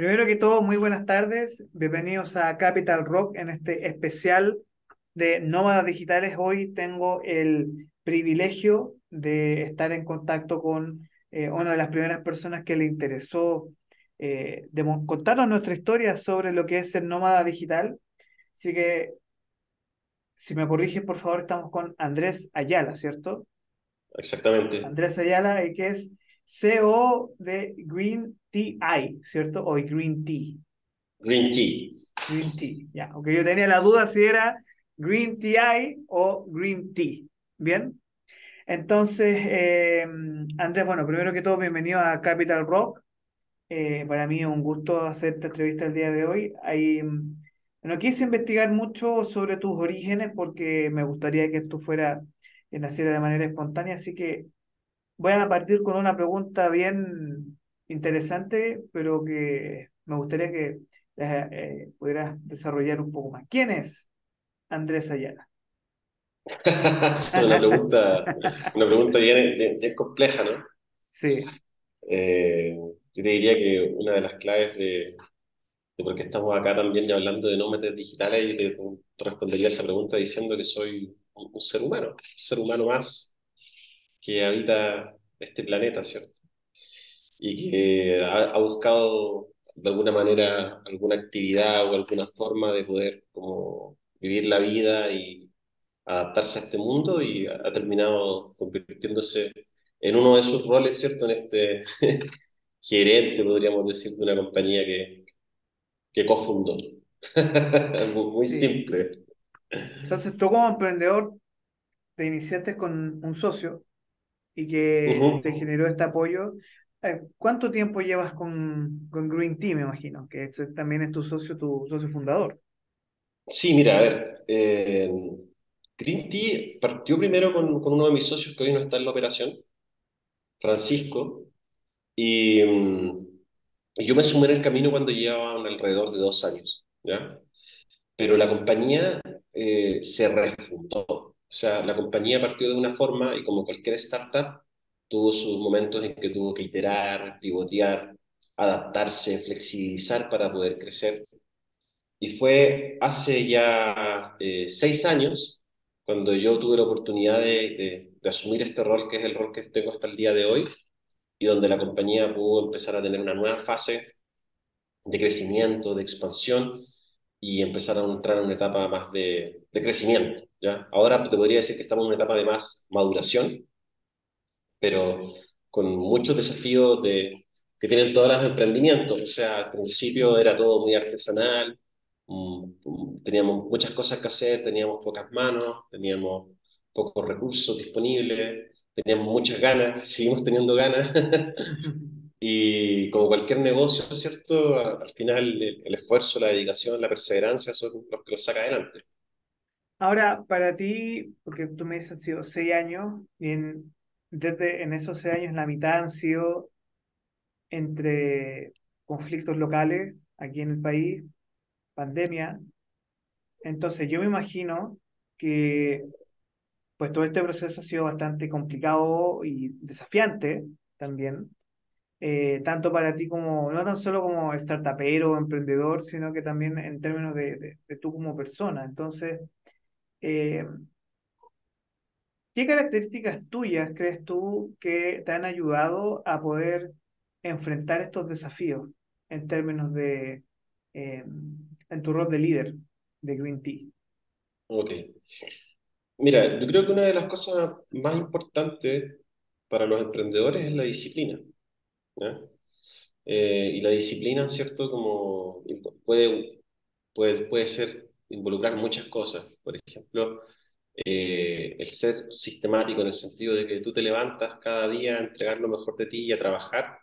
Primero que todo, muy buenas tardes. Bienvenidos a Capital Rock en este especial de Nómadas Digitales. Hoy tengo el privilegio de estar en contacto con eh, una de las primeras personas que le interesó eh, contarnos nuestra historia sobre lo que es ser nómada digital. Así que, si me corrigen, por favor, estamos con Andrés Ayala, ¿cierto? Exactamente. Andrés Ayala, que es CEO de Green Tea, ¿cierto? O Green Tea. Green Tea. Green Tea, ya. Aunque yo tenía la duda si era Green Tea o Green Tea. ¿Bien? Entonces, eh, Andrés, bueno, primero que todo, bienvenido a Capital Rock. Eh, para mí es un gusto hacer esta entrevista el día de hoy. Hay, no quise investigar mucho sobre tus orígenes porque me gustaría que esto fuera, que naciera de manera espontánea, así que voy a partir con una pregunta bien interesante, pero que me gustaría que eh, eh, pudieras desarrollar un poco más. ¿Quién es Andrés Ayala? es una pregunta, una pregunta bien, bien, compleja, ¿no? Sí. Eh, yo te diría que una de las claves de, de por qué estamos acá también ya hablando de nómadas digitales, y te, te respondería esa pregunta diciendo que soy un, un ser humano, un ser humano más que habita este planeta, ¿cierto? Y que ha, ha, buscado de alguna manera alguna actividad o alguna forma de poder como vivir la vida y adaptarse a este mundo y ha terminado convirtiéndose en uno de sus roles, ¿cierto? En este gerente, podríamos decir, de una compañía que, que cofundó. Muy Sí. simple. Entonces, tú como emprendedor te iniciaste con un socio y que te Ujú. generó este apoyo. Eh, ¿Cuánto tiempo llevas con, con Green Tea, me imagino? Que eso también es tu socio, tu socio fundador. Sí, mira, a ver, eh, Green Tea partió primero con, con uno de mis socios que hoy no está en la operación, Francisco, y, mm, y yo me sumé en el camino cuando llevaba alrededor de dos años, ¿ya? Pero la compañía eh, se refundó. O sea, la compañía partió de una forma y como cualquier startup, tuvo sus momentos en que tuvo que iterar, pivotear, adaptarse, flexibilizar para poder crecer. Y fue hace ya eh, seis años cuando yo tuve la oportunidad de, asumir este rol, que es el rol que tengo hasta el día de hoy, y donde la compañía pudo empezar a tener una nueva fase de crecimiento, de expansión y empezar a entrar en una etapa más de, de crecimiento, ¿ya? Ahora te podría decir que estamos en una etapa de más maduración, pero con muchos desafíos de, que tienen todos los emprendimientos. O sea, al principio era todo muy artesanal, mm, mm, teníamos muchas cosas que hacer, teníamos pocas manos, teníamos pocos recursos disponibles, teníamos muchas ganas, seguimos teniendo ganas. Y como cualquier negocio, ¿cierto? Al final el, el esfuerzo, la dedicación, la perseverancia son los que los saca adelante. Ahora, para ti, porque tú me dices han sido seis años, en, desde en esos años la mitad han sido entre conflictos locales aquí en el país, pandemia. Entonces, yo me imagino que pues todo este proceso ha sido bastante complicado y desafiante también, eh, tanto para ti como, no tan solo como startupero o emprendedor, sino que también en términos de, de, de tú como persona. Entonces, eh, ¿Qué características tuyas crees tú que te han ayudado a poder enfrentar estos desafíos en términos de, eh, en tu rol de líder de Green Tea? Ok. Mira, yo creo que una de las cosas más importantes para los emprendedores es la disciplina. Eh, y la disciplina, ¿cierto? Como puede, puede, puede ser involucrar muchas cosas. Por ejemplo, eh, el ser sistemático en el sentido de que tú te levantas cada día a entregar lo mejor de ti y a trabajar,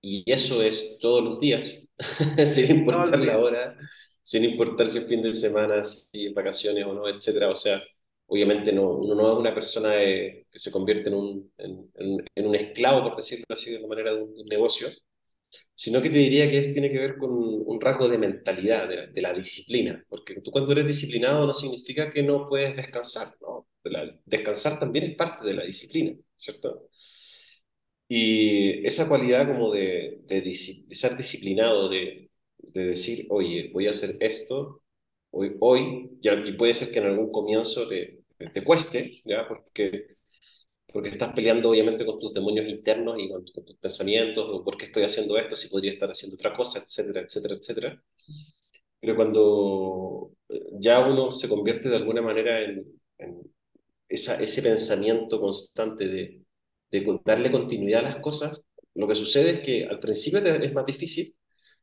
y eso es todos los días, sin importar la hora, sin importar si es fin de semana, si es vacaciones o no, etcétera. O sea, obviamente no, uno no es una persona de- que se convierte en un, en, en- en un esclavo, por decirlo así, de la manera de un, de un negocio, sino que te diría que tiene que ver con un rasgo de mentalidad, de la, de disciplina, porque tú cuando eres disciplinado no significa que no puedes descansar, descansar también es parte de la disciplina, ¿cierto? Y esa cualidad como de, de, ser disciplinado, de, de, decir, oye, voy a hacer esto hoy, hoy y puede ser que en algún comienzo te, te cueste, ¿ya? Porque, porque estás peleando obviamente con tus demonios internos y con, tus pensamientos, o por qué estoy haciendo esto, si podría estar haciendo otra cosa, etcétera, etcétera, etcétera. Pero cuando ya uno se convierte de alguna manera en, en esa, ese pensamiento constante de, de darle continuidad a las cosas, lo que sucede es que al principio es más difícil,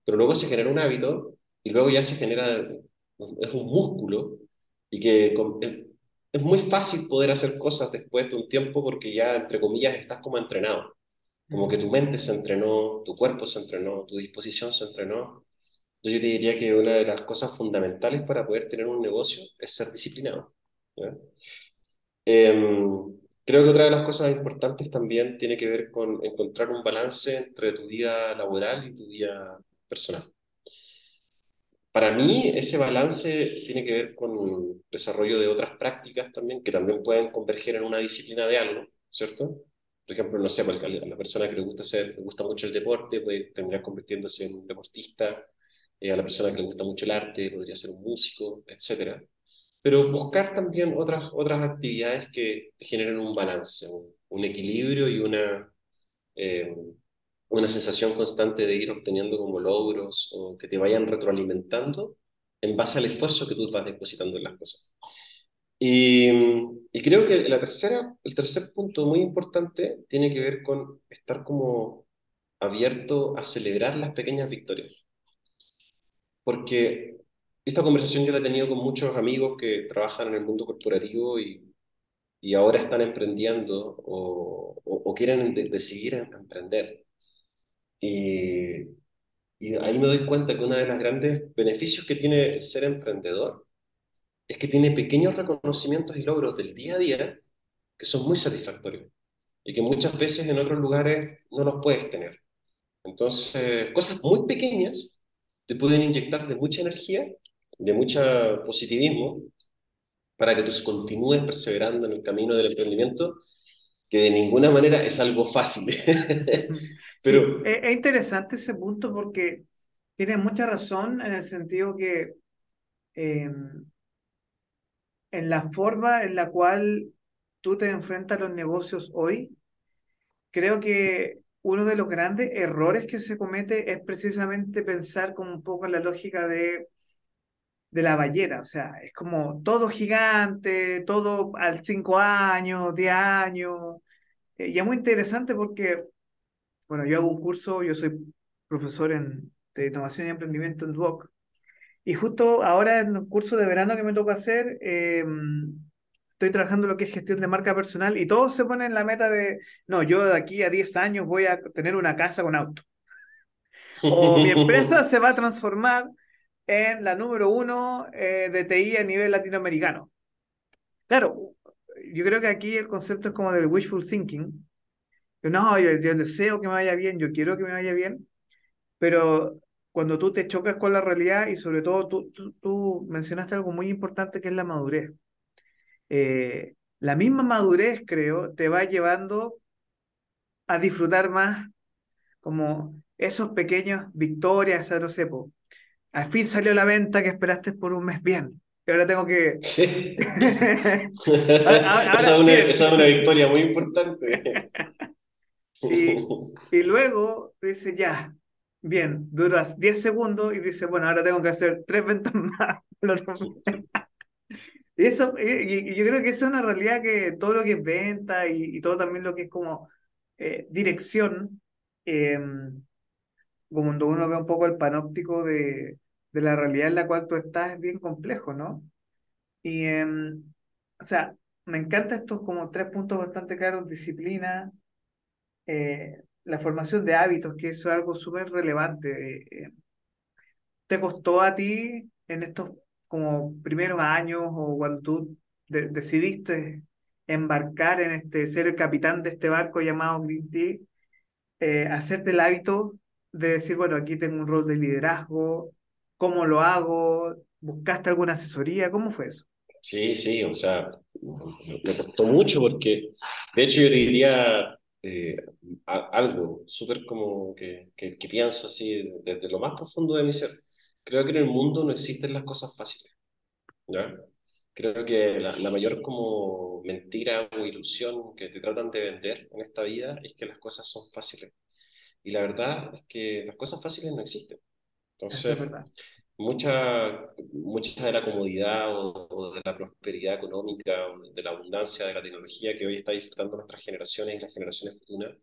pero luego se genera un hábito y luego ya se genera, es un músculo y que es muy fácil poder hacer cosas después de un tiempo porque ya, entre comillas, estás como entrenado. Como que tu mente se entrenó, tu cuerpo se entrenó, tu disposición se entrenó. Yo te diría que una de las cosas fundamentales para poder tener un negocio es ser disciplinado. Em, creo que otra de las cosas importantes también tiene que ver con encontrar un balance entre tu vida laboral y tu vida personal. Para mí, ese balance tiene que ver con desarrollo de otras prácticas también, que también pueden converger en una disciplina de algo, ¿cierto? Por ejemplo, no sé, pues, a la persona que le gusta, hacer, le gusta mucho el deporte puede terminar convirtiéndose en un deportista, eh, a la persona que le gusta mucho el arte podría ser un músico, etc. Pero buscar también otras, otras actividades que generen un balance, un, equilibrio y una, eh, una sensación constante de ir obteniendo como logros o que te vayan retroalimentando en base al esfuerzo que tú vas depositando en las cosas. Y, y, creo que la tercera, el tercer punto muy importante tiene que ver con estar como abierto a celebrar las pequeñas victorias. Porque esta conversación yo la he tenido con muchos amigos que trabajan en el mundo corporativo y, y ahora están emprendiendo o, o, quieren decidir emprender. Y, y ahí me doy cuenta que uno de los grandes beneficios que tiene ser emprendedor es que tiene pequeños reconocimientos y logros del día a día que son muy satisfactorios y que muchas veces en otros lugares no los puedes tener. Entonces, cosas muy pequeñas te pueden inyectar de mucha energía, de mucho positivismo, para que tú continúes perseverando en el camino del emprendimiento que de ninguna manera es algo fácil. Pero... es interesante ese punto porque tiene mucha razón en el sentido que em, en la forma en la cual tú te enfrentas a los negocios hoy, creo que uno de los grandes errores que se comete es precisamente pensar como un poco en la lógica de, de la ballena, o sea, es como todo gigante, todo al 5 años, 10 años, eh, y es muy interesante porque, bueno, yo hago un curso, yo soy profesor en, de innovación y emprendimiento en Duoc, y justo ahora en un curso de verano que me toca hacer, eh, estoy trabajando lo que es gestión de marca personal y todos se ponen la meta de, no, yo de aquí a 10 años voy a tener una casa con auto. O mi empresa se va a transformar en la número uno eh, de TI a nivel latinoamericano. Claro, yo creo que aquí el concepto es como del wishful thinking. No, yo, deseo que me vaya bien, yo quiero que me vaya bien, pero cuando tú te chocas con la realidad y sobre todo tú, tú, mencionaste algo muy importante que es la madurez. Eh, la misma madurez, creo, te va llevando a disfrutar más como esos pequeños victorias, no sé, al fin salió la venta que esperaste por un mes bien ahora tengo que... Sí. esa, es una, victoria muy importante. y, luego dice, ya, bien, duras 10 segundos y dice, bueno, ahora tengo que hacer tres ventas más. y, eso, y, yo creo que eso es una realidad que todo lo que es venta y, todo también lo que es como eh, dirección, como cuando uno ve un poco el panóptico de, de la realidad en la cual tú estás es bien complejo, ¿no? Y, em, o sea, me encanta estos como tres puntos bastante claros, disciplina, eh, la formación de hábitos, que eso es algo súper relevante. Eh, eh, ¿Te costó a ti en estos como primeros años o cuando tú decidiste embarcar en este, ser el capitán de este barco llamado Green Tea, hacerte el hábito de decir, bueno, aquí tengo un rol de liderazgo, ¿Cómo lo hago? ¿Buscaste alguna asesoría? ¿Cómo fue eso? Sí, sí, o sea, me costó mucho porque, de hecho, yo diría, eh, algo súper como que, que, que pienso así desde lo más profundo de mi ser. Creo que en el mundo no existen las cosas fáciles, ¿ya? Creo que la, la mayor como mentira o ilusión que te tratan de vender en esta vida es que las cosas son fáciles. Y la verdad es que las cosas fáciles no existen. Entonces, mucha, mucha de la comodidad o, o de la prosperidad económica, o de la abundancia de la tecnología que hoy está disfrutando nuestras generaciones y las generaciones futuras,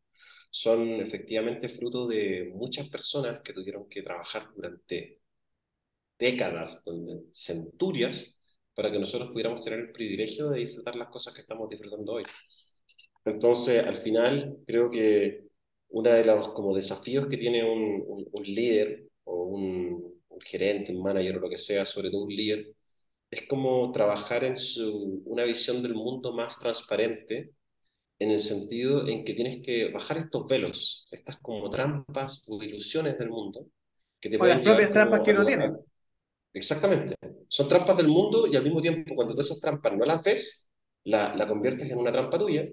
son efectivamente fruto de muchas personas que tuvieron que trabajar durante décadas, donde- centurias, para que nosotros pudiéramos tener el privilegio de disfrutar las cosas que estamos disfrutando hoy. Entonces, al final, creo que uno de los como desafíos que tiene un, un- un líder o un, un gerente, un manager o lo que sea, sobre todo un líder, es como trabajar en su, una visión del mundo más transparente, en el sentido en que tienes que bajar estos velos, estas como trampas o ilusiones del mundo, que te O las propias trampas que uno tiene. Exactamente. Son trampas del mundo y al mismo tiempo cuando tú esas trampas no las ves, la, la conviertes en una trampa tuya,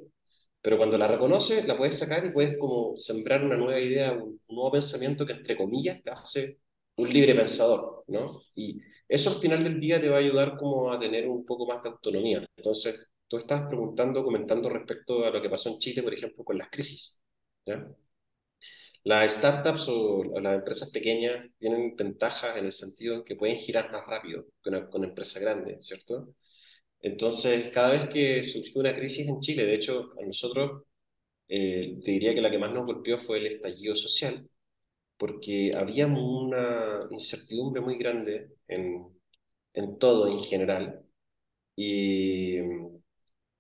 pero cuando la reconoces, la puedes sacar y puedes como sembrar una nueva idea, un, un nuevo pensamiento que entre comillas te hace un libre pensador, ¿no? Y eso al final del día te va a ayudar como a tener un poco más de autonomía. Entonces, tú estás preguntando, comentando respecto a lo que pasó en Chile, por ejemplo, con las crisis, ¿ya? Las startups o las empresas pequeñas tienen ventajas en el sentido en que pueden girar más rápido que una, que una empresa grande, ¿cierto? Entonces, cada vez que surgió una crisis en Chile, de hecho, a nosotros eh, te diría que la que más nos golpeó fue el estallido social, porque había una incertidumbre muy grande en, en todo en general. Y,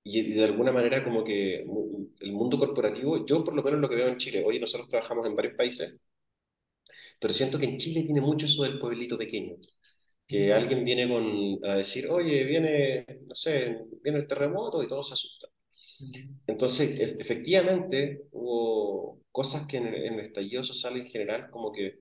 y de alguna manera como que el mundo corporativo, yo por lo menos lo que veo en Chile, hoy nosotros trabajamos en varios países, pero siento que en Chile tiene mucho eso del pueblito pequeño, que alguien viene con, a decir, oye, viene, no sé, viene el terremoto y todos se asustan. Entonces, e- efectivamente, hubo cosas que en el, en el estallido social en general como que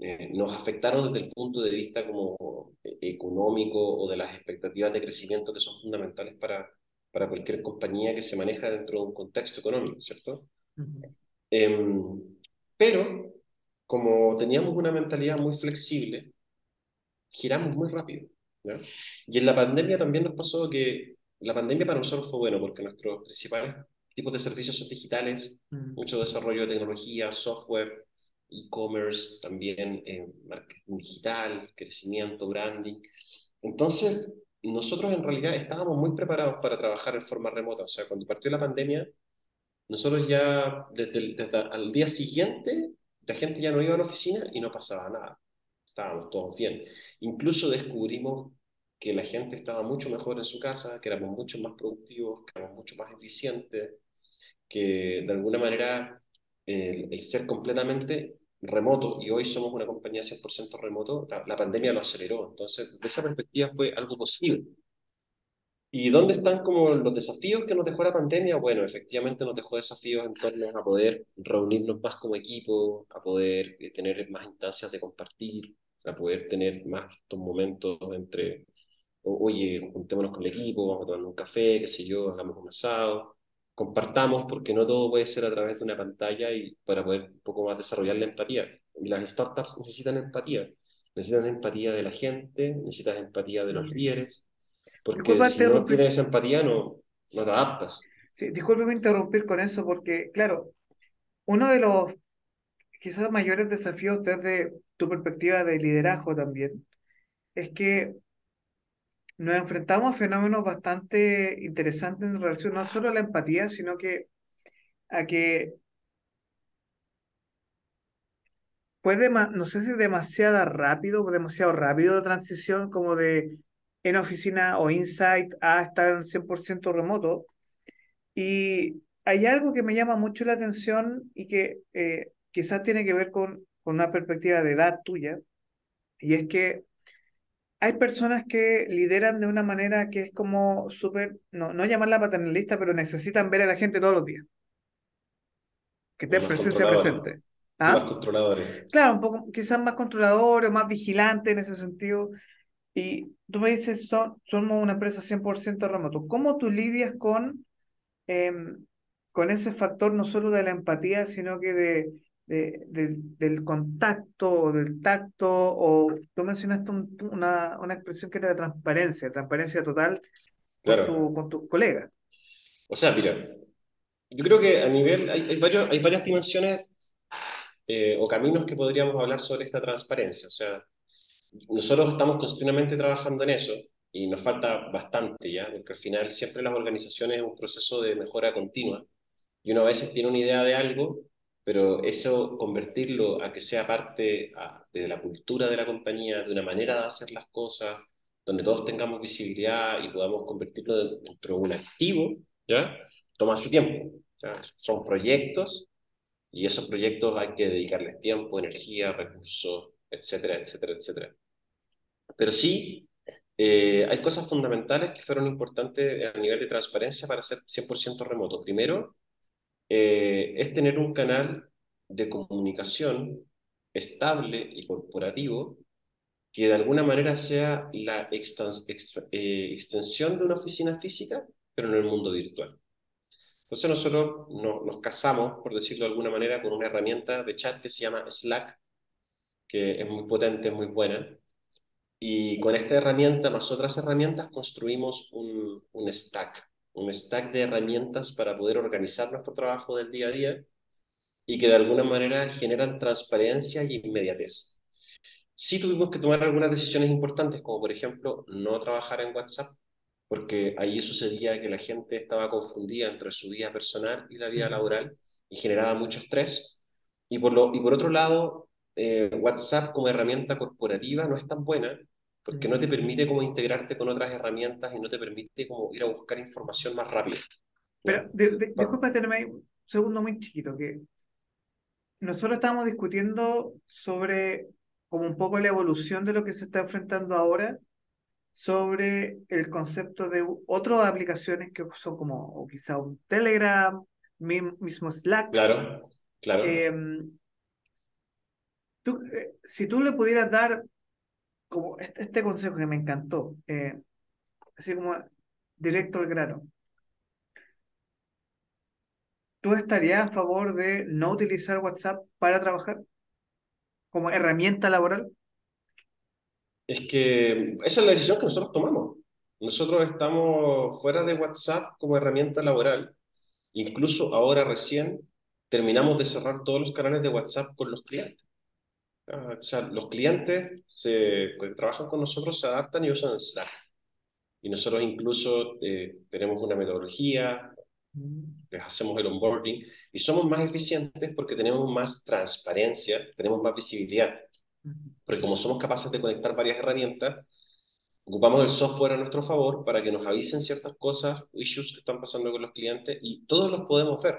eh, nos afectaron desde el punto de vista como eh, económico o de las expectativas de crecimiento que son fundamentales para, para cualquier compañía que se maneja dentro de un contexto económico, ¿cierto? mm. Em, pero como teníamos una mentalidad muy flexible, giramos muy rápido, ¿ya? Y en la pandemia también nos pasó que la pandemia para nosotros fue bueno porque nuestros principales tipos de servicios son digitales, Mm, mucho desarrollo de tecnología, software, e-commerce, también eh, marketing digital, crecimiento, branding. Entonces, nosotros en realidad estábamos muy preparados para trabajar en forma remota. O sea, cuando partió la pandemia, nosotros ya desde, el- desde al día siguiente, la gente ya no iba a la oficina y no pasaba nada estábamos todos bien. Incluso descubrimos que la gente estaba mucho mejor en su casa, que éramos mucho más productivos, que éramos mucho más eficientes, que de alguna manera el, el ser completamente remoto, y hoy somos una compañía 100% remoto, la, la pandemia lo aceleró. Entonces, de esa perspectiva fue algo posible. ¿Y dónde están como los desafíos que nos dejó la pandemia? Bueno, efectivamente nos dejó desafíos en torno a poder reunirnos más como equipo, a poder eh, tener más instancias de compartir, a poder tener más estos momentos entre, oye, juntémonos con el equipo, vamos a tomar un café, qué sé yo, hagamos un asado, compartamos, porque no todo puede ser a través de una pantalla y para poder un poco más desarrollar la empatía. Y las startups necesitan empatía, necesitan empatía de la gente, necesitan empatía de los líderes porque Disculpa si no tienes empatía no, no te adaptas. sí, discúlpame interrumpir con eso porque, claro, uno de los quizás mayores desafíos desde tu perspectiva de liderazgo también es que nos enfrentamos a fenómenos bastante interesantes en relación no solo a la empatía, sino que a que fue, dema- no sé si demasiado rápido demasiado rápido de transición como de en oficina o insight a estar en 100% remoto. Y hay algo que me llama mucho la atención y que eh, quizás tiene que ver con, con una perspectiva de edad tuya, y es que hay personas que lideran de una manera que es como súper, no, no llamarla paternalista, pero necesitan ver a la gente todos los días, que esté Como más presencia controladores, presente. más ¿Ah? controladores. Claro, un poco quizás más controlador o más vigilante en ese sentido. Y tú me dices, son, somos una empresa 100% remoto. ¿Cómo tú lidias con em, con ese factor no solo de la empatía, sino que de, de- de- del contacto o del tacto, o tú mencionaste un- una, una expresión que era de transparencia, transparencia total con Claro. tu, con tus colegas. O sea, mira, yo creo que a nivel, hay, hay varios, hay varias dimensiones eh, o caminos que podríamos hablar sobre esta transparencia. O sea, nosotros estamos continuamente trabajando en eso y nos falta bastante ya, porque al final siempre las organizaciones es un proceso de mejora continua y uno a veces tiene una idea de algo, pero eso convertirlo a que sea parte a, de la cultura de la compañía, de una manera de hacer las cosas, donde todos tengamos visibilidad y podamos convertirlo dentro de un activo, ¿ya? Toma su tiempo. ¿ya? Son proyectos y esos proyectos hay que dedicarles tiempo, energía, recursos, etcétera, etcétera, etcétera. Pero sí, eh, hay cosas fundamentales que fueron importantes a nivel de transparencia para ser 100% remoto. Primero, eh, es tener un canal de comunicación estable y corporativo que de alguna manera sea la eh, extensión de una oficina física, pero en el mundo virtual. Entonces nosotros no- nos casamos, por decirlo de alguna manera, con una herramienta de chat que se llama Slack, que es muy potente, es muy buena. Y con esta herramienta, más otras herramientas, construimos un, un stack, un stack de herramientas para poder organizar nuestro trabajo del día a día y que de alguna manera generan transparencia y inmediatez. Sí tuvimos que tomar algunas decisiones importantes, como por ejemplo no trabajar en WhatsApp, porque ahí sucedía que la gente estaba confundida entre su vida personal y la vida laboral y generaba mucho estrés. Y por, lo, y por otro lado, eh, WhatsApp como herramienta corporativa no es tan buena porque no te permite Mm. como integrarte con otras herramientas y no te permite como ir a buscar información más rápido. Pero di- di- Pa- disculpa tenerme un segundo muy chiquito, que nosotros estábamos discutiendo sobre como un poco la evolución de lo que se está enfrentando ahora, sobre el concepto de otras aplicaciones que son como, o quizá un Telegram, mi- mismo Slack. Claro, claro. Em, tú, eh, si tú le pudieras dar como este, este consejo que me encantó, eh, así como directo al grano, ¿tú estarías a favor de no utilizar WhatsApp para trabajar como herramienta laboral? Es que esa es la decisión que nosotros tomamos. Nosotros estamos fuera de WhatsApp como herramienta laboral. Incluso ahora recién terminamos de cerrar todos los canales de WhatsApp con los clientes. Ah, O sea, los clientes se, que trabajan con nosotros se adaptan y usan Slack. Y nosotros incluso eh, tenemos una metodología, les hacemos el onboarding y somos más eficientes porque tenemos más transparencia, tenemos más visibilidad. Porque como somos capaces de conectar varias herramientas, ocupamos el software a nuestro favor para que nos avisen ciertas cosas, issues que están pasando con los clientes y todos los podemos ver.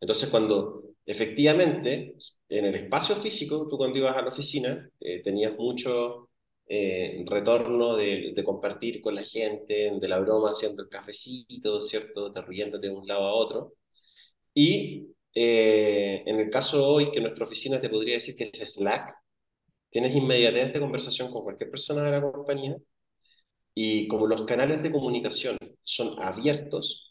Entonces, cuando efectivamente en el espacio físico, tú cuando ibas a la oficina, eh, tenías mucho eh, retorno de, de compartir con la gente, de la broma haciendo el cafecito, ¿cierto? De riéndote de un lado a otro. Y eh, en el caso hoy, que nuestra oficina te podría decir que es Slack, tienes inmediatez de conversación con cualquier persona de la compañía y como los canales de comunicación son abiertos,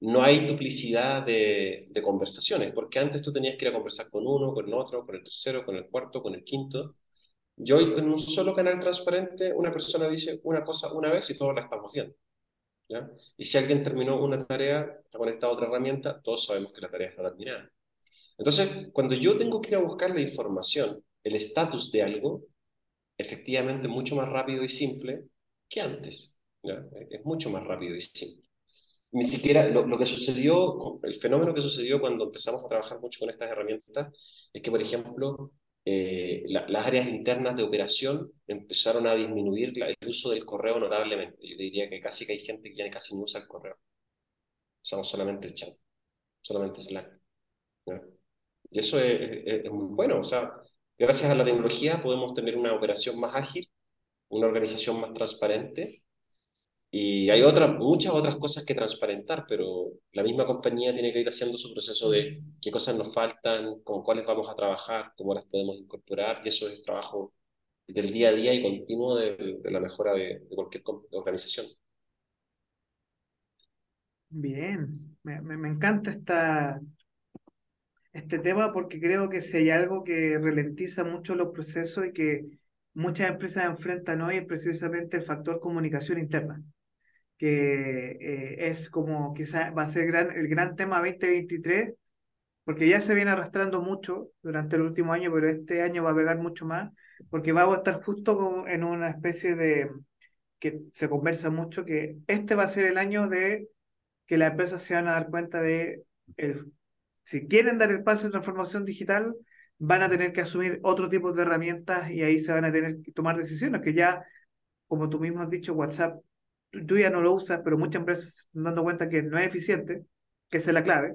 no hay duplicidad de, conversaciones, porque antes tú tenías que ir a conversar con uno, con otro, con el tercero, con el cuarto, con el quinto. Y hoy en un solo canal transparente, una persona dice una cosa una vez y todos la estamos viendo. Y si alguien terminó una tarea, está conectado otra herramienta, todos sabemos que la tarea está terminada. Entonces, cuando yo tengo que ir a buscar la información, el estatus de algo, efectivamente mucho más rápido y simple que antes. Es mucho más rápido y simple. Ni siquiera lo, lo que sucedió, el fenómeno que sucedió cuando empezamos a trabajar mucho con estas herramientas, es que, por ejemplo, eh, la- las áreas internas de operación empezaron a disminuir la- el uso del correo notablemente. Yo diría que casi que hay gente que ya casi no usa el correo. Usamos solamente el chat, solamente Slack. ¿ya? Y eso es, es- es muy bueno. O sea, gracias a la tecnología podemos tener una operación más ágil, una organización más transparente y hay otras, muchas otras cosas que transparentar, pero la misma compañía tiene que ir haciendo su proceso de qué cosas nos faltan, con cuáles vamos a trabajar, cómo las podemos incorporar, y eso es el trabajo del día a día y continuo de, la mejora de, cualquier organización. Bien. me, me, me encanta esta, este tema porque creo que si hay algo que ralentiza mucho los procesos y que muchas empresas enfrentan hoy es precisamente el factor comunicación interna, que eh, es como quizá va a ser el gran tema 2023, porque ya se viene arrastrando mucho durante el último año, pero este año va a pegar mucho más, porque vamos a estar justo en una especie de, que se conversa mucho, que este va a ser el año de que las empresas se van a dar cuenta de el si quieren dar el paso de transformación digital, van a tener que asumir otro tipo de herramientas y ahí se van a tener que tomar decisiones que ya, como tú mismo has dicho, WhatsApp, tú ya no lo usas, pero muchas empresas se están dando cuenta que no es eficiente, que esa es la clave,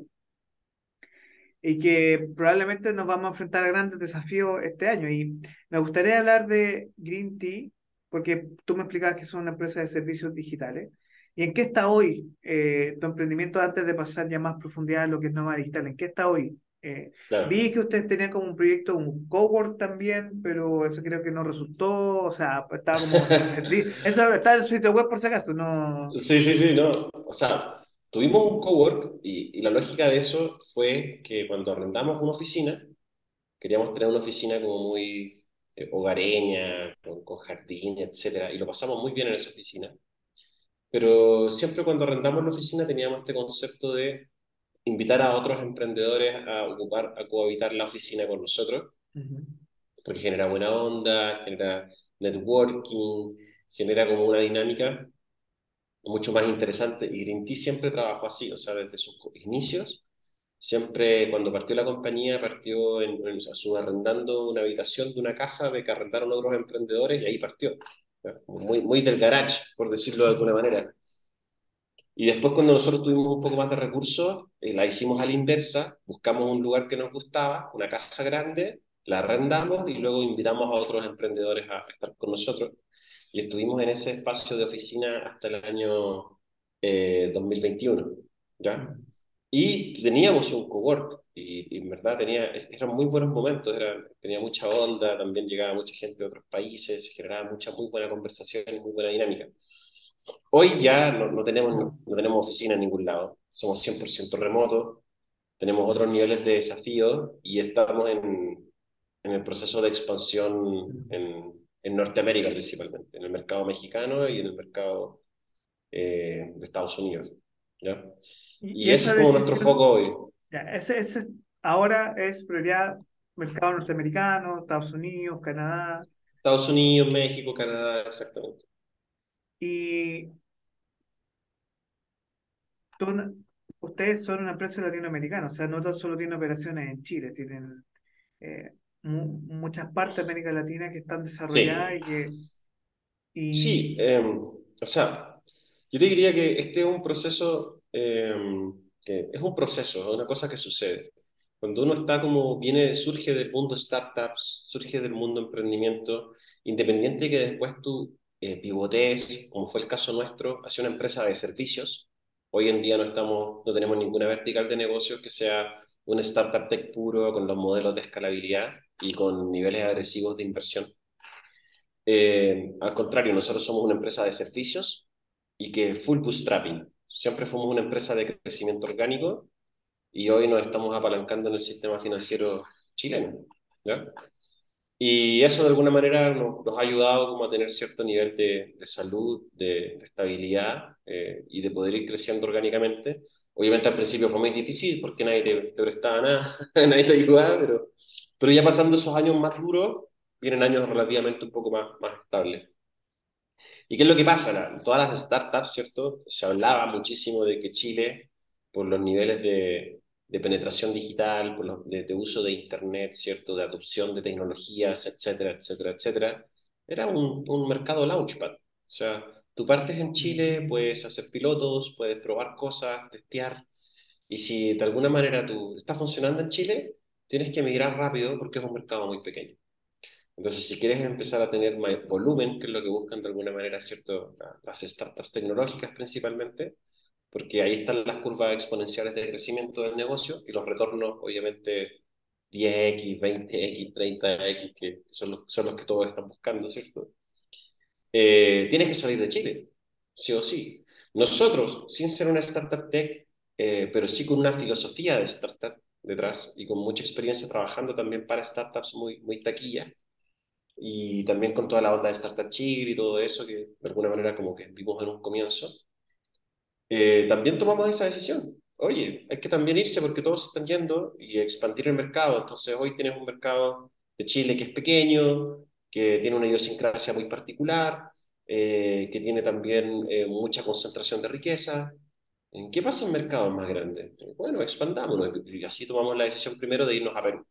y que probablemente nos vamos a enfrentar a grandes desafíos este año. Y me gustaría hablar de Green Tea, porque tú me explicabas que es una empresa de servicios digitales. ¿Y en qué está hoy eh, tu emprendimiento antes de pasar ya más profundidad a lo que es Nova Digital? ¿En qué está hoy? Eh, Vi que ustedes tenían como un proyecto, un cowork también, pero eso creo que no resultó, o sea, estaba como... eso está en el sitio web por si acaso, no... Sí, sí, sí, no. O sea, tuvimos un cowork y, y la lógica de eso fue que cuando arrendamos una oficina, queríamos tener una oficina como muy eh, hogareña, con, con jardín, etcétera, y lo pasamos muy bien en esa oficina. Pero siempre cuando arrendamos la oficina teníamos este concepto de invitar a otros emprendedores a ocupar, a cohabitar la oficina con nosotros, porque genera buena onda, genera networking, genera como una dinámica mucho más interesante. Y Green siempre trabajó así, o sea, desde sus inicios, siempre cuando partió la compañía, partió en, en subarrendando una habitación de una casa de que arrendaron otros emprendedores y ahí partió muy, muy del garage, por decirlo de alguna manera. Y después cuando nosotros tuvimos un poco más de recursos, eh, la hicimos a la inversa, buscamos un lugar que nos gustaba, una casa grande, la arrendamos y luego invitamos a otros emprendedores a estar con nosotros. Y estuvimos en ese espacio de oficina hasta el año eh, 2021, ¿ya? Y teníamos un cowork y, en verdad tenía, eran muy buenos momentos, era, tenía mucha onda, también llegaba mucha gente de otros países, generaba mucha muy buena conversación y muy buena dinámica. Hoy ya no, no, tenemos, no tenemos oficina en ningún lado, somos 100% remotos, tenemos otros niveles de desafío y estamos en, en el proceso de expansión en, en, Norteamérica principalmente, en el mercado mexicano y en el mercado eh, de Estados Unidos. ¿ya? Y, ese es como nuestro foco hoy. Ya, ese, ese ahora es prioridad mercado norteamericano, Estados Unidos, Canadá. Estados Unidos, México, Canadá, exactamente. Y ustedes son una empresa latinoamericana, o sea, no tan solo tienen operaciones en Chile, tienen eh, muchas partes de América Latina que están desarrolladas y que... Y... Sí, em, o sea, yo te diría que este es un proceso Em, que es un proceso, es una cosa que sucede. Cuando uno está como, viene, surge del mundo startups, surge del mundo emprendimiento, independiente que después tú eh, pivotees, como fue el caso nuestro, hacia una empresa de servicios. Hoy en día no, estamos, no tenemos ninguna vertical de negocio que sea un startup tech puro con los modelos de escalabilidad y con niveles agresivos de inversión. Eh, al contrario, nosotros somos una empresa de servicios y que full bootstrapping. Siempre fuimos una empresa de crecimiento orgánico y hoy nos estamos apalancando en el sistema financiero chileno. ¿ya? Y eso de alguna manera nos, nos, ha ayudado como a tener cierto nivel de, de salud, de, de estabilidad eh, y de poder ir creciendo orgánicamente. Obviamente al principio fue muy difícil porque nadie te, te prestaba nada, nadie te ayudaba, pero, pero ya pasando esos años más duros, vienen años relativamente un poco más, más estables. ¿Y qué es lo que pasa? Todas las startups, ¿cierto? Se hablaba muchísimo de que Chile, por los niveles de, de penetración digital, por los, de, de, uso de Internet, ¿cierto? De adopción de tecnologías, etcétera, etcétera, etcétera, era un, un mercado launchpad. O sea, tú partes en Chile, puedes hacer pilotos, puedes probar cosas, testear, y si de alguna manera tú estás funcionando en Chile, tienes que migrar rápido porque es un mercado muy pequeño. Entonces, si quieres empezar a tener más volumen, que es lo que buscan de alguna manera, ¿cierto? Las startups tecnológicas principalmente, porque ahí están las curvas exponenciales de crecimiento del negocio y los retornos, obviamente, 10x, 20x, 30x, que son los, son los que todos están buscando, ¿cierto? Eh, tienes que salir de Chile, sí o sí. Nosotros, sin ser una startup tech, eh, pero sí con una filosofía de startup detrás y con mucha experiencia trabajando también para startups muy, muy taquilla y también con toda la onda de Startup Chile y todo eso que de alguna manera como que vimos en un comienzo, eh, también tomamos esa decisión. Oye, hay que también irse porque todos se están yendo y expandir el mercado. Entonces hoy tienes un mercado de Chile que es pequeño, que tiene una idiosincrasia muy particular, eh, que tiene también eh, mucha concentración de riqueza. ¿En qué pasa en mercados más grandes? Bueno, expandámonos y así tomamos la decisión primero de irnos a Perú.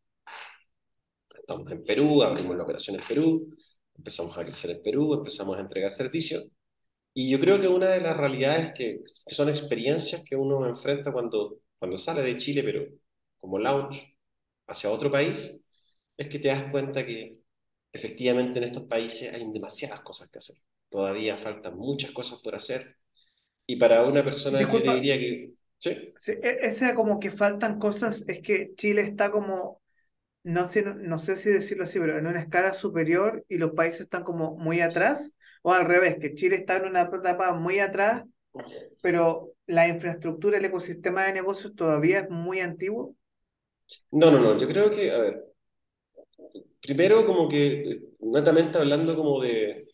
Estamos en Perú, abrimos la operación en Perú, empezamos a crecer en Perú, empezamos a entregar servicios. Y yo creo que una de las realidades que, que son experiencias que uno enfrenta cuando, cuando sale de Chile, pero como launch hacia otro país, es que te das cuenta que efectivamente en estos países hay demasiadas cosas que hacer. Todavía faltan muchas cosas por hacer. Y para una persona que yo diría que... ¿sí? Sí, e, ese como que faltan cosas es que Chile está como, no sé, no sé si decirlo así, pero en una escala superior y los países están como muy atrás, o al revés, que Chile está en una etapa muy atrás, pero la infraestructura, el ecosistema de negocios todavía es muy antiguo. No, no, no, yo creo que, a ver, primero como que, netamente hablando como de,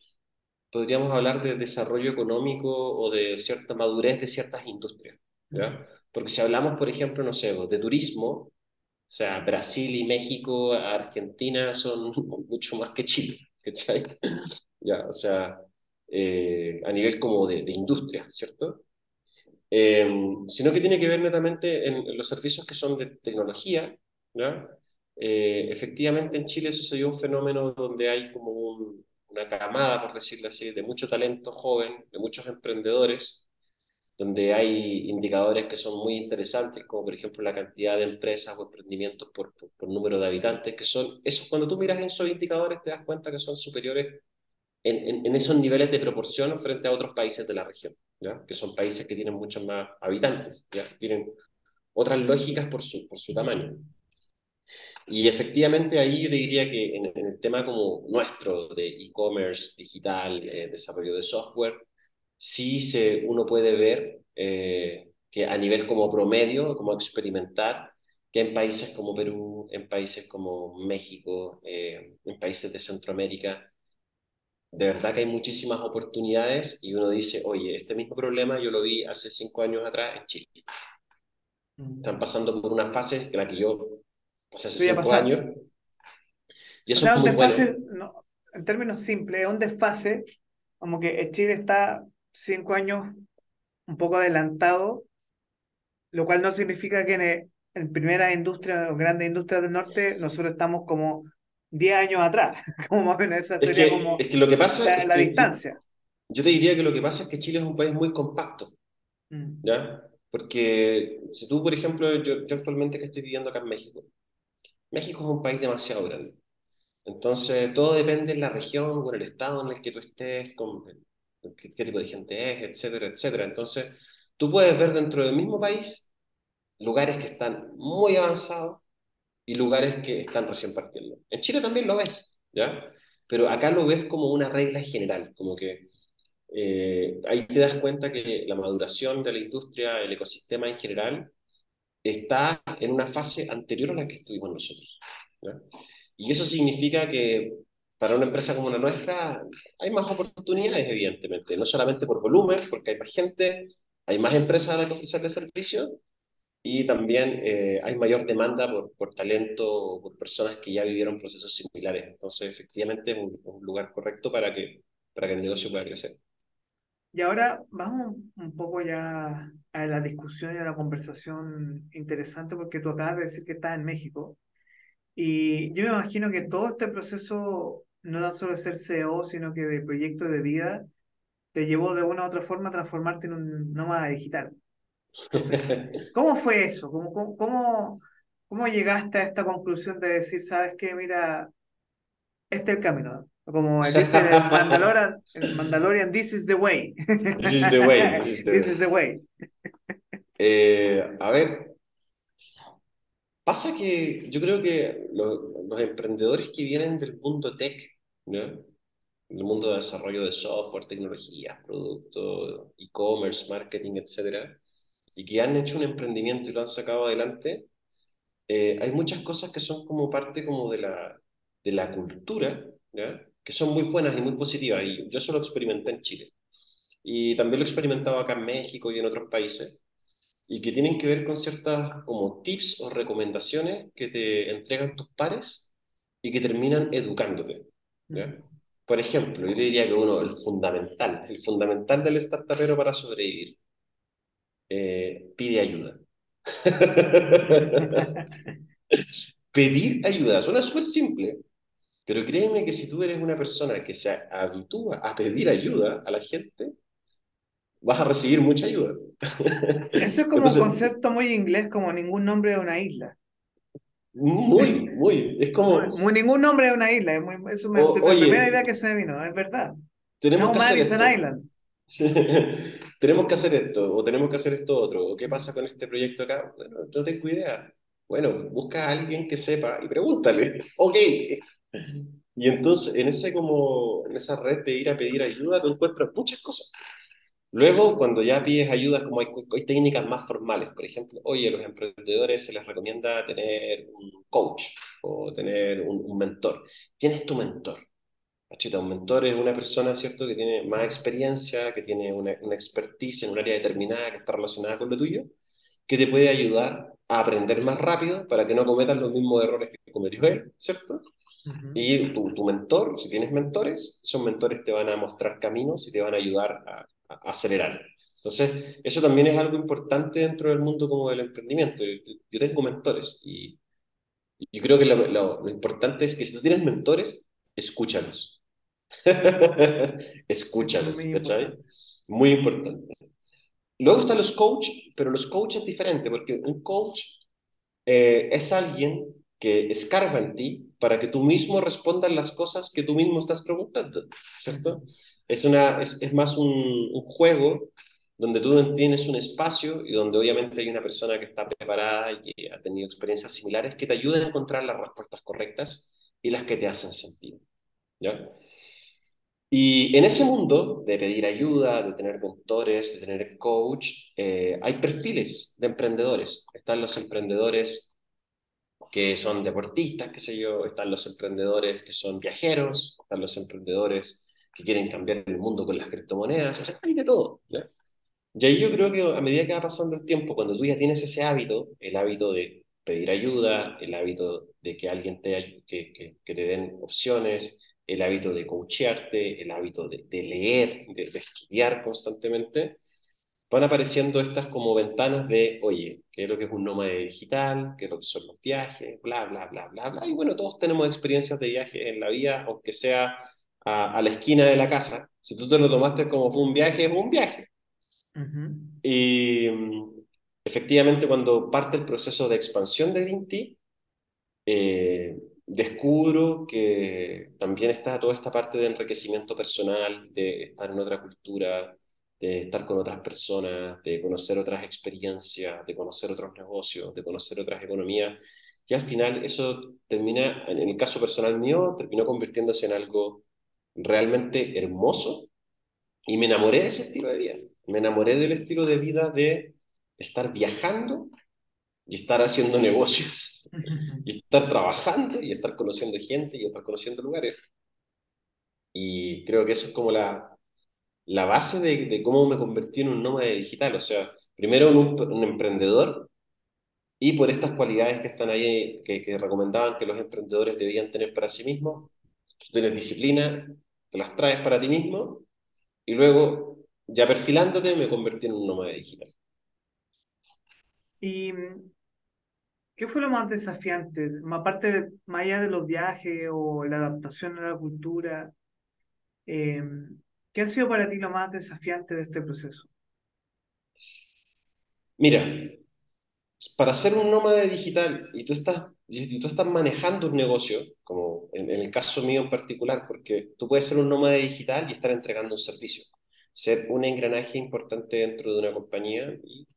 podríamos hablar de desarrollo económico o de cierta madurez de ciertas industrias, ¿ya? Porque si hablamos, por ejemplo, no sé, de turismo, o sea, Brasil y México, Argentina son mucho más que Chile, ¿cachai? Ya, o sea, eh, a nivel como de, de industria, ¿cierto? Eh, sino que tiene que ver netamente en los servicios que son de tecnología, ¿ya? Eh, efectivamente en Chile sucedió un fenómeno donde hay como un, una camada, por decirlo así, de mucho talento joven, de muchos emprendedores, donde hay indicadores que son muy interesantes, como por ejemplo la cantidad de empresas o emprendimientos por, por, número de habitantes, que son, esos, cuando tú miras esos indicadores te das cuenta que son superiores en, en, en esos niveles de proporción frente a otros países de la región, ¿ya? que son países que tienen muchos más habitantes, ¿ya? tienen otras lógicas por su, por su tamaño. Y efectivamente ahí yo diría que en, el tema como nuestro de e-commerce, digital, eh, desarrollo de software, sí se, uno puede ver eh, que a nivel como promedio, como experimentar, que en países como Perú, en países como México, eh, en países de Centroamérica, de verdad que hay muchísimas oportunidades y uno dice, oye, este mismo problema yo lo vi hace cinco años atrás en Chile. Mm. Están pasando por una fase en la que yo hace cinco años. Y eso es muy desfase, no, en términos simples, es un desfase, como que Chile está cinco años un poco adelantado, lo cual no significa que en, en primera industria o grandes industrias del norte nosotros estamos como 10 años atrás, como más o menos esa sería es que, como es que lo que pasa la, distancia. Yo te diría que lo que pasa es que Chile es un país muy compacto, mm. ¿ya? Porque si tú, por ejemplo, yo, yo actualmente que estoy viviendo acá en México, México es un país demasiado grande. Entonces, todo depende de la región o el estado en el que tú estés, con qué, tipo de gente es, etcétera, etcétera. Entonces, tú puedes ver dentro del mismo país lugares que están muy avanzados y lugares que están recién partiendo. En Chile también lo ves, ¿ya? Pero acá lo ves como una regla general, como que eh, ahí te das cuenta que la maduración de la industria, el ecosistema en general, está en una fase anterior a la que estuvimos nosotros. Y eso significa que para una empresa como la nuestra hay más oportunidades, evidentemente, no solamente por volumen, porque hay más gente, hay más empresas a las que ofrecerle servicio, y también eh, hay mayor demanda por, por talento, por personas que ya vivieron procesos similares. Entonces, efectivamente, es un, un lugar correcto para que, para que el negocio pueda crecer. Y ahora vamos un poco ya a la discusión y a la conversación interesante, porque tú acabas de decir que estás en México. Y yo me imagino que todo este proceso, no da solo de ser CEO, sino que de proyecto de vida, te llevó de una u otra forma a transformarte en un nómada digital. ¿Cómo fue eso? ¿Cómo, cómo, cómo, cómo llegaste a esta conclusión de decir, sabes qué, mira, este es el camino? Como dice el Mandalorian, el Mandalorian, this is the way. This is the way. This is the, way. Eh, a ver, pasa que yo creo que los, los emprendedores que vienen del mundo tech, ¿no? el mundo de desarrollo de software, tecnologías, productos, e-commerce, marketing, etcétera, y que han hecho un emprendimiento y lo han sacado adelante, eh, hay muchas cosas que son como parte como de la, de la cultura, ¿ya? que son muy buenas y muy positivas. Y yo solo experimenté en Chile. Y también lo he experimentado acá en México y en otros países. Y que tienen que ver con ciertas como tips o recomendaciones que te entregan tus pares y que terminan educándote. ¿ya? Por ejemplo, yo diría que uno, el fundamental, el fundamental del startupero para sobrevivir, eh, pide ayuda. Pedir ayuda, suena súper simple, pero créeme que si tú eres una persona que se habitúa a pedir ayuda a la gente, vas a recibir mucha ayuda. Eso es como un concepto muy inglés, como ningún nombre de una isla. Muy, muy. Es como. Ningún nombre de una isla. Es, muy, es la primera idea que se me vino, es verdad. Tenemos que hacer esto. Island. tenemos que hacer esto, o tenemos que hacer esto otro, o qué pasa con este proyecto acá. Bueno, no tengo idea. Bueno, busca a alguien que sepa y pregúntale. Ok. Y entonces, en, ese como, en esa red de ir a pedir ayuda, tú encuentras muchas cosas. Luego, cuando ya pides ayuda, como hay, hay, técnicas más formales, por ejemplo, oye, a los emprendedores se les recomienda tener un coach o tener un, mentor. ¿Quién es tu mentor? Un mentor es una persona, ¿cierto?, que tiene más experiencia, que tiene una, una expertise en un área determinada que está relacionada con lo tuyo, que te puede ayudar a aprender más rápido para que no cometas los mismos errores que cometió él, ¿cierto? Y tu, tu, mentor, si tienes mentores, esos mentores te van a mostrar caminos y te van a ayudar a, acelerar. Entonces, eso también es algo importante dentro del mundo como del emprendimiento. Yo, tengo mentores y, y creo que lo, lo, importante es que si tú tienes mentores, escúchalos. escúchalos, muy ¿cachai? Importante. Muy importante. Luego están los coaches, pero los coaches es diferente, porque un coach eh, es alguien que escarba en ti para que tú mismo respondas las cosas que tú mismo estás preguntando, ¿cierto? Es, una, es, es más un, un, juego donde tú tienes un espacio y donde obviamente hay una persona que está preparada y que ha tenido experiencias similares que te ayuda a encontrar las respuestas correctas y las que te hacen sentido, ¿ya? Y en ese mundo de pedir ayuda, de tener mentores, de tener coach, eh, hay perfiles de emprendedores. Están los emprendedores que son deportistas, qué sé yo, están los emprendedores que son viajeros, están los emprendedores que quieren cambiar el mundo con las criptomonedas, o sea, hay de todo. Y ahí yo creo que a medida que va pasando el tiempo, cuando tú ya tienes ese hábito, el hábito de pedir ayuda, el hábito de que alguien te, que, que, que te den opciones, el hábito de coachearte, el hábito de, de leer, de, de, estudiar constantemente, van apareciendo estas como ventanas de, oye, ¿qué es lo que es un nómade digital? ¿Qué es lo que son los viajes? Bla, bla, bla, bla, bla. Y bueno, todos tenemos experiencias de viaje en la vida, aunque sea a, a la esquina de la casa. Si tú te lo tomaste como fue un viaje, es un viaje. Uh -huh. Y efectivamente, cuando parte el proceso de expansión de Green eh, descubro que también está toda esta parte de enriquecimiento personal, de estar en otra cultura, de estar con otras personas, de conocer otras experiencias, de conocer otros negocios, de conocer otras economías, y al final eso termina, en el caso personal mío, terminó convirtiéndose en algo realmente hermoso y me enamoré de ese estilo de vida. Me enamoré del estilo de vida de estar viajando y estar haciendo negocios y estar trabajando y estar conociendo gente y estar conociendo lugares. Y creo que eso es como la, la base de, de, cómo me convertí en un nómade digital. O sea, primero un, un emprendedor y por estas cualidades que están ahí, que, que, recomendaban que los emprendedores debían tener para sí mismos, tú tienes disciplina, te las traes para ti mismo y luego, ya perfilándote, me convertí en un nómade digital. ¿Y qué fue lo más desafiante? Aparte, de, más allá de los viajes o la adaptación a la cultura, eh, ¿Qué ha sido para ti lo más desafiante de este proceso? Mira, para ser un nómada digital y tú estás, tú estás manejando un negocio, como en, en, el caso mío en particular, porque tú puedes ser un nómada digital y estar entregando un servicio, ser un engranaje importante dentro de una compañía y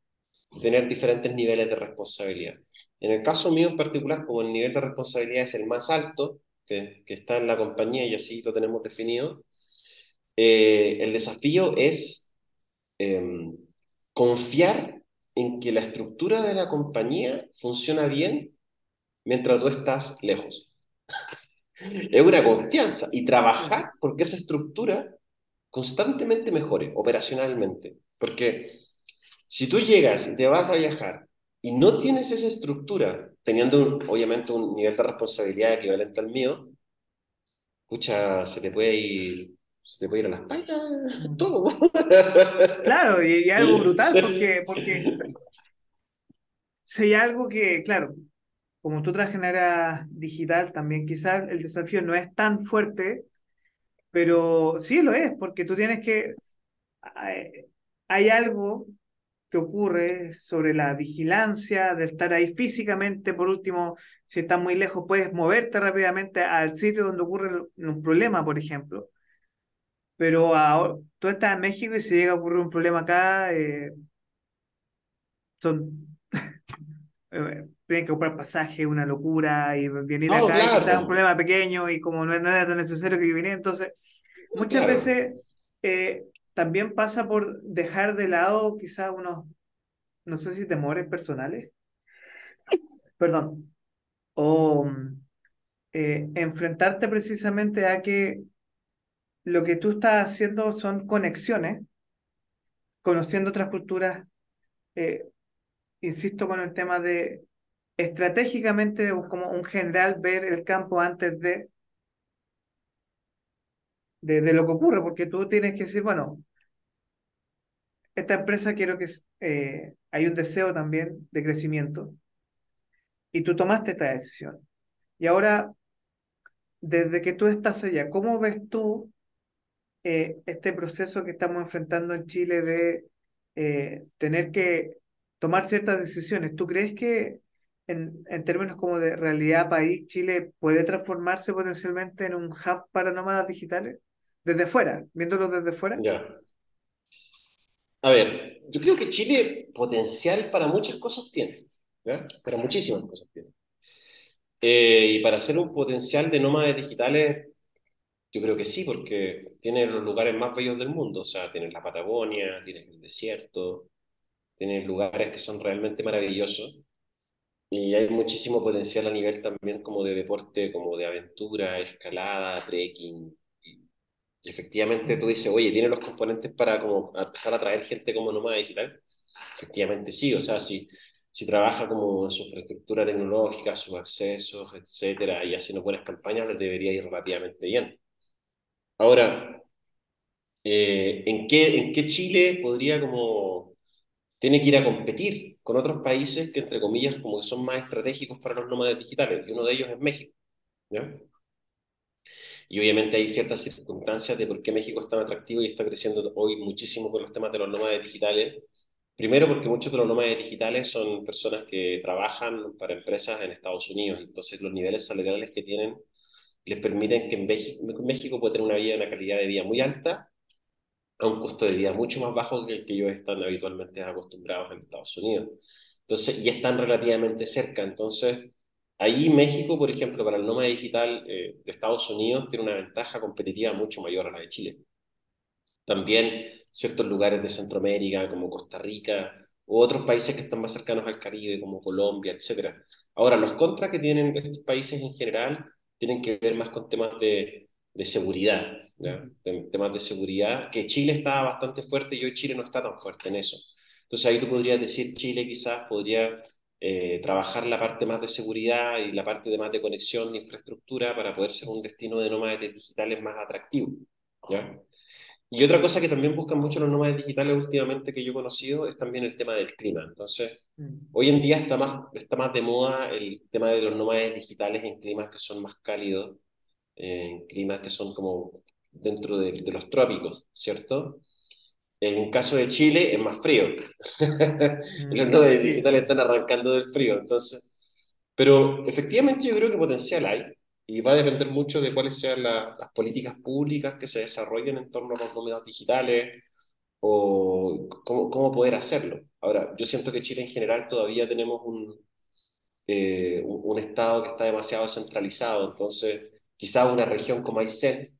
tener diferentes niveles de responsabilidad. En el caso mío en particular, como el nivel de responsabilidad es el más alto que, está en la compañía y así lo tenemos definido, eh, el desafío es eh, confiar en que la estructura de la compañía funciona bien mientras tú estás lejos. Es una confianza y trabajar porque esa estructura constantemente mejore operacionalmente. Porque si tú llegas y te vas a viajar y no tienes esa estructura, teniendo obviamente un nivel de responsabilidad equivalente al mío, pucha, se te puede ir, se te puede ir a las payas, todo. Claro, y, y algo brutal porque, porque si hay algo que, claro, como tú trabajas en área digital, también quizás el desafío no es tan fuerte, pero sí lo es, porque tú tienes que, hay, hay algo que ocurre sobre la vigilancia, de estar ahí físicamente, por último, si estás muy lejos, puedes moverte rápidamente al sitio donde ocurre un problema, por ejemplo. Pero ahora, tú estás en México y si llega a ocurrir un problema acá, eh, son eh, tienen que comprar pasaje, una locura, y venir No, acá y quizás un claro, problema pequeño y como no, no era tan necesario que viniera, entonces muchas claro. veces eh, también pasa por dejar de lado quizás unos, no sé si temores personales, perdón, o eh, enfrentarte precisamente a que lo que tú estás haciendo son conexiones, conociendo otras culturas, eh, insisto con el tema de estratégicamente como un general ver el campo antes de de, de lo que ocurre, porque tú tienes que decir, bueno, esta empresa quiero que eh, hay un deseo también de crecimiento y tú tomaste esta decisión. Y ahora, desde que tú estás allá, ¿cómo ves tú eh, este proceso que estamos enfrentando en Chile de eh, tener que tomar ciertas decisiones? ¿Tú crees que en, en términos como de realidad país, Chile puede transformarse potencialmente en un hub para nómadas digitales? Desde fuera, viéndolo desde fuera. A ver, yo creo que Chile potencial para muchas cosas tiene. Para muchísimas cosas tiene. Eh, y para ser un potencial de nómades digitales, yo creo que sí, porque tiene los lugares más bellos del mundo. O sea, tienes la Patagonia, tienes el desierto, tienes lugares que son realmente maravillosos. Y hay muchísimo potencial a nivel también como de deporte, como de aventura, escalada, trekking. Y, efectivamente tú dices, oye, ¿tiene los componentes para como empezar a atraer gente como nómada digital? Efectivamente sí, o sea, si, si trabaja como su infraestructura tecnológica, sus accesos, etcétera, y haciendo buenas campañas, les debería ir relativamente bien. Ahora, eh, ¿en qué, en qué Chile podría como, tiene que ir a competir con otros países que, entre comillas, como que son más estratégicos para los nómadas digitales? Y uno de ellos es México, ¿ya? Y obviamente hay ciertas circunstancias de por qué México es tan atractivo y está creciendo hoy muchísimo con los temas de los nómadas digitales. Primero porque muchos de los nómadas digitales son personas que trabajan para empresas en Estados Unidos, entonces los niveles salariales que tienen les permiten que en México, México pueda tener una vida, una calidad de vida muy alta a un costo de vida mucho más bajo que el que ellos están habitualmente acostumbrados en Estados Unidos. Entonces, y están relativamente cerca. Entonces, ahí México, por ejemplo, para el nómada digital eh, de Estados Unidos, tiene una ventaja competitiva mucho mayor a la de Chile. También ciertos lugares de Centroamérica, como Costa Rica, u otros países que están más cercanos al Caribe, como Colombia, etc. Ahora, los contras que tienen estos países en general tienen que ver más con temas de, de seguridad, ¿ya? temas de seguridad, que Chile está bastante fuerte y hoy Chile no está tan fuerte en eso. Entonces ahí tú podrías decir, Chile quizás podría eh, trabajar la parte más de seguridad y la parte de más de conexión de infraestructura para poder ser un destino de nómades digitales más atractivo. ¿ya? Y otra cosa que también buscan mucho los nómades digitales últimamente que yo he conocido es también el tema del clima. Entonces, Mm. hoy en día está más, está más de moda el tema de los nómades digitales en climas que son más cálidos, en climas que son como dentro de, de los trópicos, ¿cierto? En caso de Chile es más frío. Los Mm, nómades sí, digitales están arrancando del frío, entonces. Pero efectivamente yo creo que potencial hay y va a depender mucho de cuáles sean la- las políticas públicas que se desarrollen en torno a los nómadas digitales o cómo, cómo poder hacerlo. Ahora, yo siento que Chile en general todavía tenemos un, eh, un, un estado que está demasiado centralizado, entonces quizá una región como Aysén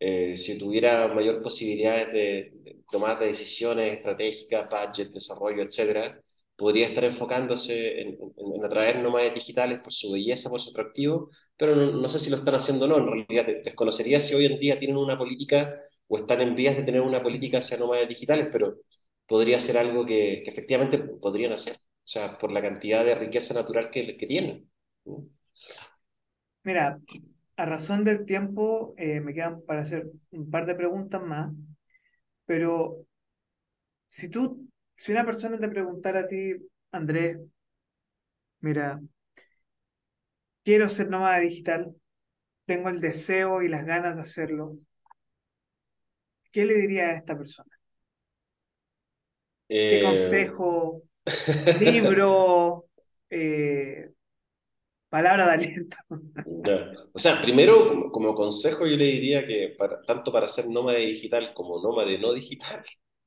eh, si tuviera mayor posibilidades de, de tomar de decisiones estratégicas, budget, desarrollo, etcétera, podría estar enfocándose en, atraer nómades digitales por su belleza, por su atractivo, pero no, sé si lo están haciendo o no. En realidad, desconocería si hoy en día tienen una política o están en vías de tener una política hacia nómades digitales, pero podría ser algo que, efectivamente podrían hacer, o sea, por la cantidad de riqueza natural que, que tienen. Mira, a razón del tiempo, eh, me quedan para hacer un par de preguntas más, pero si tú si una persona te preguntara a ti, Andrés, mira, quiero ser nómada digital, tengo el deseo y las ganas de hacerlo, ¿qué le diría a esta persona? ¿Qué eh, consejo, libro, eh, palabra de aliento? O sea, primero, como, consejo, yo le diría que para, tanto para ser nómada digital como nómade no digital,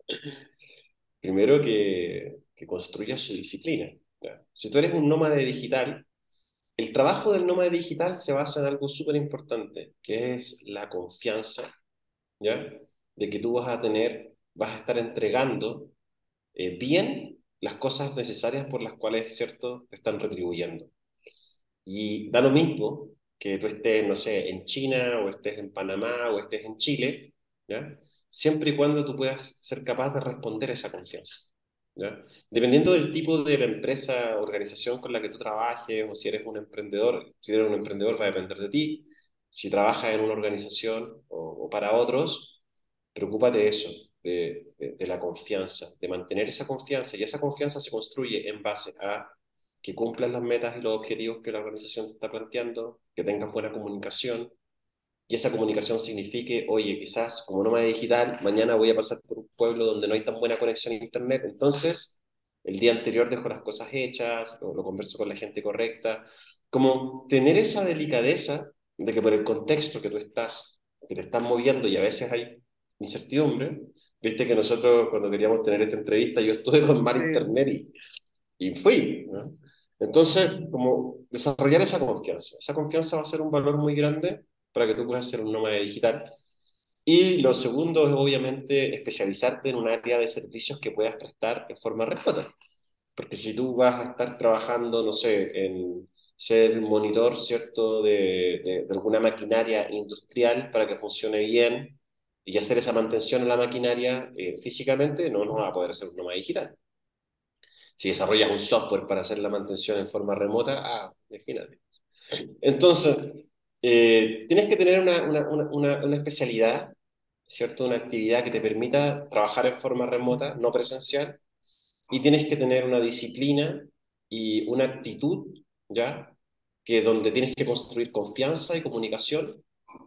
primero que, que construya su disciplina. Si tú eres un nómade digital, el trabajo del nómade digital se basa en algo súper importante, que es la confianza, ¿ya? De que tú vas a tener, vas a estar entregando eh, bien las cosas necesarias por las cuales, ¿cierto?, te están retribuyendo. Y da lo mismo que tú estés, no sé, en China, o estés en Panamá, o estés en Chile, ¿ya? siempre y cuando tú puedas ser capaz de responder a esa confianza. ¿ya? Dependiendo del tipo de la empresa, organización con la que tú trabajes, o si eres un emprendedor, si eres un emprendedor va a depender de ti, si trabajas en una organización o, para otros, preocúpate de eso, de, de, la confianza, de mantener esa confianza, y esa confianza se construye en base a que cumplas las metas y los objetivos que la organización está planteando, que tengas buena comunicación, y esa comunicación signifique, oye, quizás como nómada digital, mañana voy a pasar por un pueblo donde no hay tan buena conexión a Internet, entonces el día anterior dejo las cosas hechas, lo, lo converso con la gente correcta, como tener esa delicadeza de que por el contexto que tú estás, que te estás moviendo y a veces hay incertidumbre, viste que nosotros cuando queríamos tener esta entrevista yo estuve con Mar Internet y, y fui, Entonces, como desarrollar esa confianza, esa confianza va a ser un valor muy grande para que tú puedas ser un nómada digital. Y lo segundo es obviamente especializarte en un área de servicios que puedas prestar en forma remota. Porque si tú vas a estar trabajando, no sé, en ser monitor, ¿cierto?, de, de, alguna maquinaria industrial para que funcione bien y hacer esa mantención en la maquinaria eh, físicamente, no, no vas a poder ser un nómada digital. Si desarrollas un software para hacer la mantención en forma remota, ah, imagínate. Entonces, eh, tienes que tener una, una, una, especialidad, ¿cierto? Una actividad que te permita trabajar en forma remota, no presencial, y tienes que tener una disciplina y una actitud, ¿ya? Que donde tienes que construir confianza y comunicación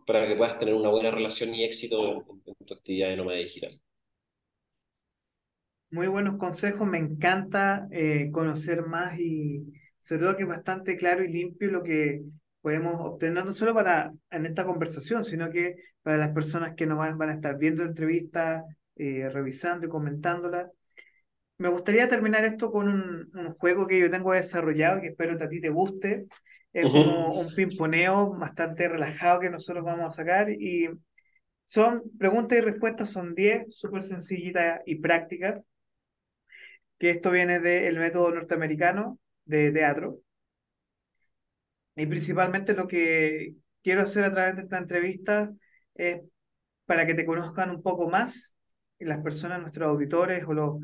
para que puedas tener una buena relación y éxito en, tu actividad de nómada digital. Muy buenos consejos, me encanta eh, conocer más y sobre todo que es bastante claro y limpio lo que podemos obtener no solo para en esta conversación, sino que para las personas que nos van, van a estar viendo entrevistas, eh, revisando y comentándolas. Me gustaría terminar esto con un, un, juego que yo tengo desarrollado, que espero que a ti te guste. Es como un pimponeo bastante relajado que nosotros vamos a sacar y son preguntas y respuestas, son 10, súper sencillitas y prácticas, que esto viene del método norteamericano de teatro. Y principalmente lo que quiero hacer a través de esta entrevista es para que te conozcan un poco más las personas, nuestros auditores o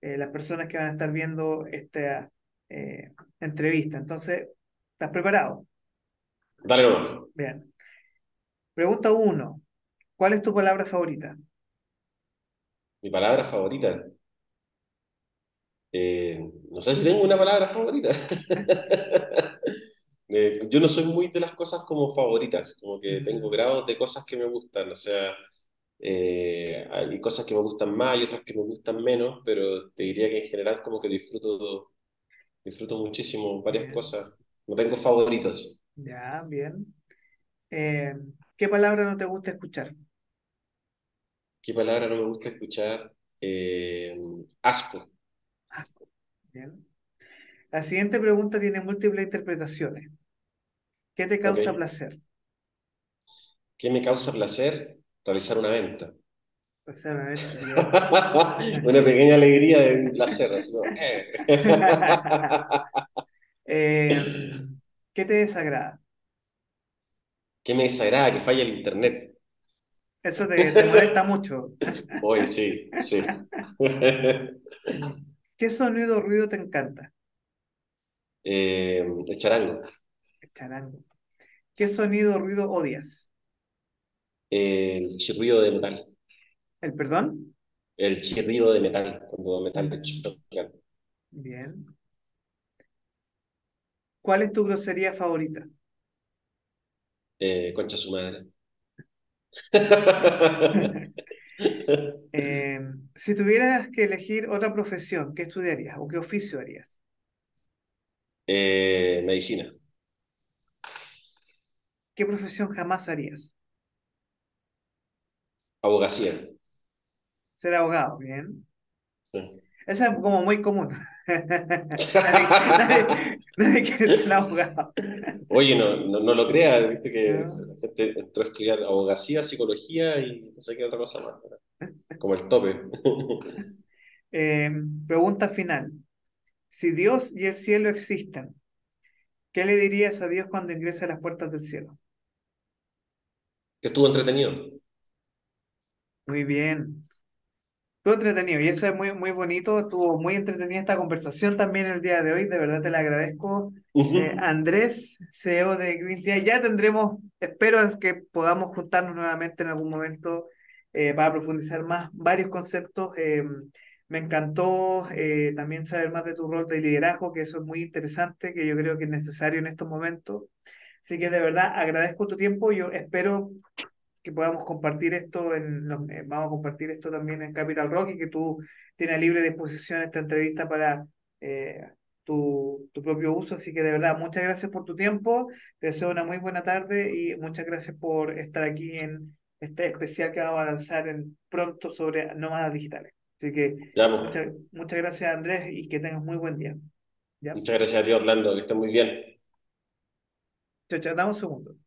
eh, las personas que van a estar viendo esta eh, entrevista. Entonces, ¿estás preparado? Dale, Bien. Pregunta uno. ¿Cuál es tu palabra favorita? Mi palabra favorita. Eh, no sé si tengo una palabra favorita. Eh, yo no soy muy de las cosas como favoritas, como que tengo grados de cosas que me gustan, o sea, eh, hay cosas que me gustan más y otras que me gustan menos, pero te diría que en general como que disfruto, disfruto muchísimo varias cosas, no tengo favoritos. Ya, bien. ¿qué palabra no te gusta escuchar? ¿Qué palabra no me gusta escuchar? asco. Bien. La siguiente pregunta tiene múltiples interpretaciones. ¿Qué te causa placer? ¿Qué me causa placer? Realizar una venta. Solamente, bien. Una pequeña alegría de un placer. eh. Eh, ¿qué te desagrada? ¿Qué me desagrada que falle el internet? Eso te, te molesta mucho. Hoy sí, sí. ¿Qué sonido o ruido te encanta? Eh, el charango, El charango. ¿Qué sonido o ruido odias? el chirrido de metal, ¿El perdón? el chirrido de metal, cuando metales Mm, chocan. bien. ¿Cuál es tu grosería favorita? Eh, concha su madre. Eh, si tuvieras que elegir otra profesión, ¿qué estudiarías o qué oficio harías? Eh, medicina, ¿Qué profesión jamás harías? abogacía. Ser abogado, bien. Sí. Esa es como muy común. Nadie, nadie- nadie quiere ser abogado. Oye, no, no, no lo creas, viste que ¿no? la gente entró a estudiar abogacía, psicología y no sé qué otra cosa más. Como el tope. Eh, pregunta final. Si Dios y el cielo existen, ¿qué le dirías a Dios cuando ingrese a las puertas del cielo? Que estuvo entretenido. Muy bien. Estuvo entretenido y eso es muy, muy bonito. Estuvo muy entretenida esta conversación también el día de hoy. De verdad te la agradezco. Eh. Andrés, CEO de Green Tea. Ya tendremos, espero es que podamos juntarnos nuevamente en algún momento eh, para profundizar más varios conceptos. Eh, me encantó eh, también saber más de tu rol de liderazgo, que eso es muy interesante, que yo creo que es necesario en estos momentos. Así que de verdad agradezco tu tiempo. Yo espero que podamos compartir esto en los- eh, vamos a compartir esto también en Capital Rock y que tú tienes libre disposición esta entrevista para tu, tu propio uso. Así que de verdad, muchas gracias por tu tiempo. Te deseo una muy buena tarde y muchas gracias por estar aquí en este especial que vamos a lanzar en, pronto sobre nómadas digitales. Así que muchas, muchas gracias, Andrés, y que tengas muy buen día. ¿Ya? Muchas gracias a ti, Orlando, que estés muy bien. Chao, chao, dame un segundo.